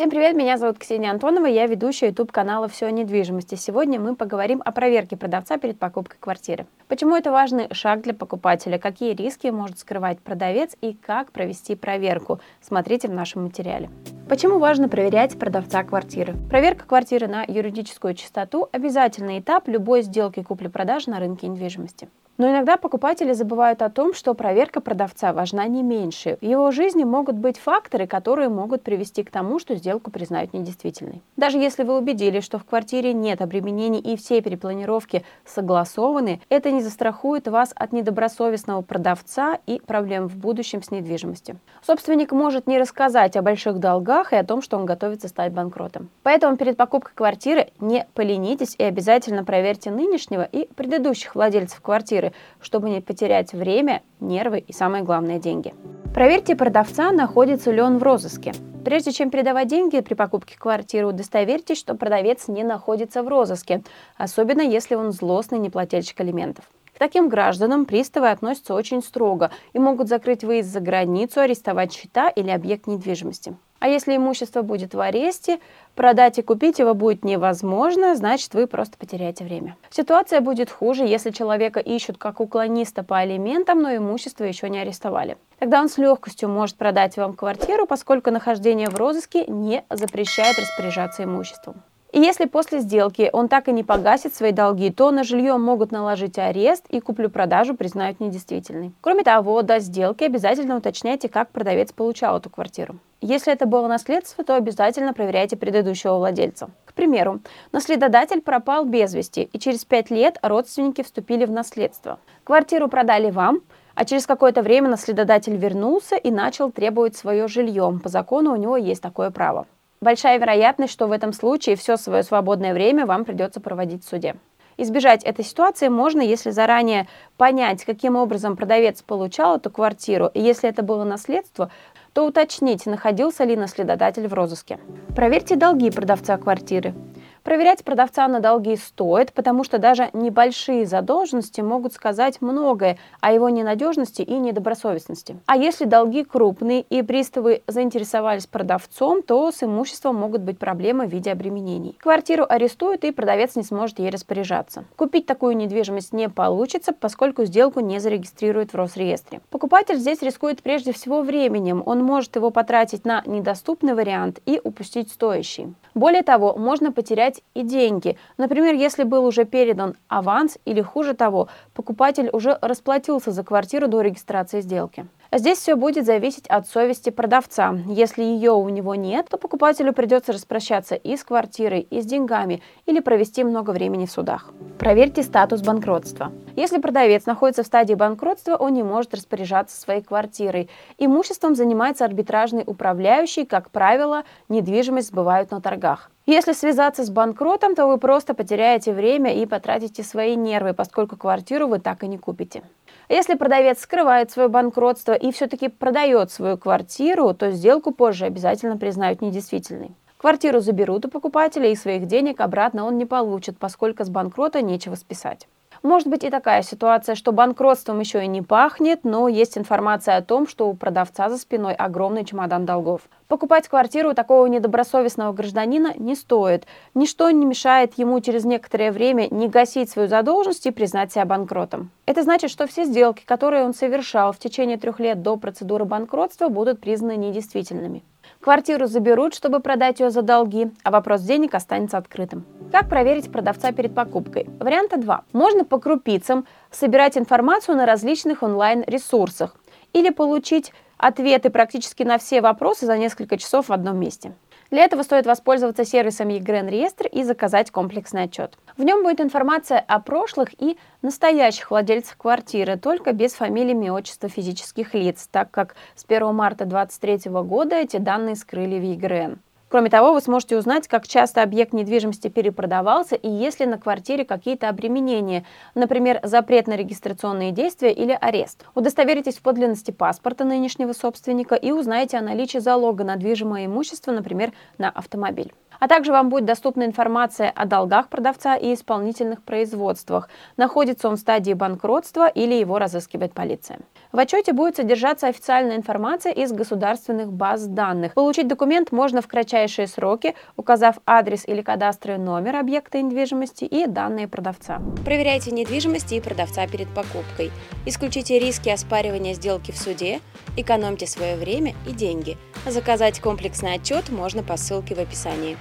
Всем привет, меня зовут Ксения Антонова, я ведущая YouTube канала «Все о недвижимости». Сегодня мы поговорим о проверке продавца перед покупкой квартиры. Почему это важный шаг для покупателя, какие риски может скрывать продавец и как провести проверку. Смотрите в нашем материале. Почему важно проверять продавца квартиры? Проверка квартиры на юридическую чистоту – обязательный этап любой сделки купли-продажи на рынке недвижимости. Но иногда покупатели забывают о том, что проверка продавца важна не меньше. В его жизни могут быть факторы, которые могут привести к тому, что сделку признают недействительной. Даже если вы убедились, что в квартире нет обременений и все перепланировки согласованы, это не застрахует вас от недобросовестного продавца и проблем в будущем с недвижимостью. Собственник может не рассказать о больших долгах и о том, что он готовится стать банкротом. Поэтому перед покупкой квартиры не поленитесь и обязательно проверьте нынешнего и предыдущих владельцев квартиры, чтобы не потерять время, нервы и, самое главное, деньги. Проверьте продавца, находится ли он в розыске. Прежде чем передавать деньги при покупке квартиры, удостоверьтесь, что продавец не находится в розыске, особенно если он злостный неплательщик алиментов. К таким гражданам приставы относятся очень строго и могут закрыть выезд за границу, арестовать счета или объект недвижимости. А если имущество будет в аресте, продать и купить его будет невозможно, значит вы просто потеряете время. Ситуация будет хуже, если человека ищут как уклониста по алиментам, но имущество еще не арестовали. Тогда он с легкостью может продать вам квартиру, поскольку нахождение в розыске не запрещает распоряжаться имуществом. И если после сделки он так и не погасит свои долги, то на жилье могут наложить арест и куплю-продажу признают недействительной. Кроме того, до сделки обязательно уточняйте, как продавец получал эту квартиру. Если это было наследство, то обязательно проверяйте предыдущего владельца. К примеру, наследодатель пропал без вести, и через пять лет родственники вступили в наследство. Квартиру продали вам, а через какое-то время наследодатель вернулся и начал требовать свое жилье. По закону у него есть такое право. Большая вероятность, что в этом случае все свое свободное время вам придется проводить в суде. Избежать этой ситуации можно, если заранее понять, каким образом продавец получал эту квартиру, и если это было наследство, то уточните, находился ли наследодатель в розыске. Проверьте долги продавца квартиры. Проверять продавца на долги стоит, потому что даже небольшие задолженности могут сказать многое о его ненадежности и недобросовестности. А если долги крупные и приставы заинтересовались продавцом, то с имуществом могут быть проблемы в виде обременений. Квартиру арестуют и продавец не сможет ей распоряжаться. Купить такую недвижимость не получится, поскольку сделку не зарегистрируют в Росреестре. Покупатель здесь рискует прежде всего временем. Он может его потратить на недоступный вариант и упустить стоящий. Более того, можно потерять и деньги. Например, если был уже передан аванс или хуже того, покупатель уже расплатился за квартиру до регистрации сделки. Здесь все будет зависеть от совести продавца. Если ее у него нет, то покупателю придется распрощаться и с квартирой, и с деньгами, или провести много времени в судах. Проверьте статус банкротства. Если продавец находится в стадии банкротства, он не может распоряжаться своей квартирой. Имуществом занимается арбитражный управляющий, как правило, недвижимость сбывают на торгах. Если связаться с банкротом, то вы просто потеряете время и потратите свои нервы, поскольку квартиру вы так и не купите. Если продавец скрывает свое банкротство и все-таки продает свою квартиру, то сделку позже обязательно признают недействительной. Квартиру заберут у покупателя и своих денег обратно он не получит, поскольку с банкрота нечего списать. Может быть и такая ситуация, что банкротством еще и не пахнет, но есть информация о том, что у продавца за спиной огромный чемодан долгов. Покупать квартиру такого недобросовестного гражданина не стоит. Ничто не мешает ему через некоторое время не гасить свою задолженность и признать себя банкротом. Это значит, что все сделки, которые он совершал в течение трех лет до процедуры банкротства, будут признаны недействительными. Квартиру заберут, чтобы продать ее за долги, а вопрос денег останется открытым. Как проверить продавца перед покупкой? Варианта два. Можно по крупицам собирать информацию на различных онлайн-ресурсах или получить ответы практически на все вопросы за несколько часов в одном месте. Для этого стоит воспользоваться сервисом eGren Реестр и заказать комплексный отчет. В нем будет информация о прошлых и настоящих владельцах квартиры, только без фамилий и отчества физических лиц, так как с 1 марта 2023 года эти данные скрыли в eGren. Кроме того, вы сможете узнать, как часто объект недвижимости перепродавался и есть ли на квартире какие-то обременения, например, запрет на регистрационные действия или арест. Удостоверитесь в подлинности паспорта нынешнего собственника и узнаете о наличии залога на движимое имущество, например, на автомобиль. А также вам будет доступна информация о долгах продавца и исполнительных производствах. Находится он в стадии банкротства или его разыскивает полиция. В отчете будет содержаться официальная информация из государственных баз данных. Получить документ можно в кратчайшие сроки, указав адрес или кадастровый номер объекта недвижимости и данные продавца. Проверяйте недвижимость и продавца перед покупкой. Исключите риски оспаривания сделки в суде, экономьте свое время и деньги. Заказать комплексный отчет можно по ссылке в описании.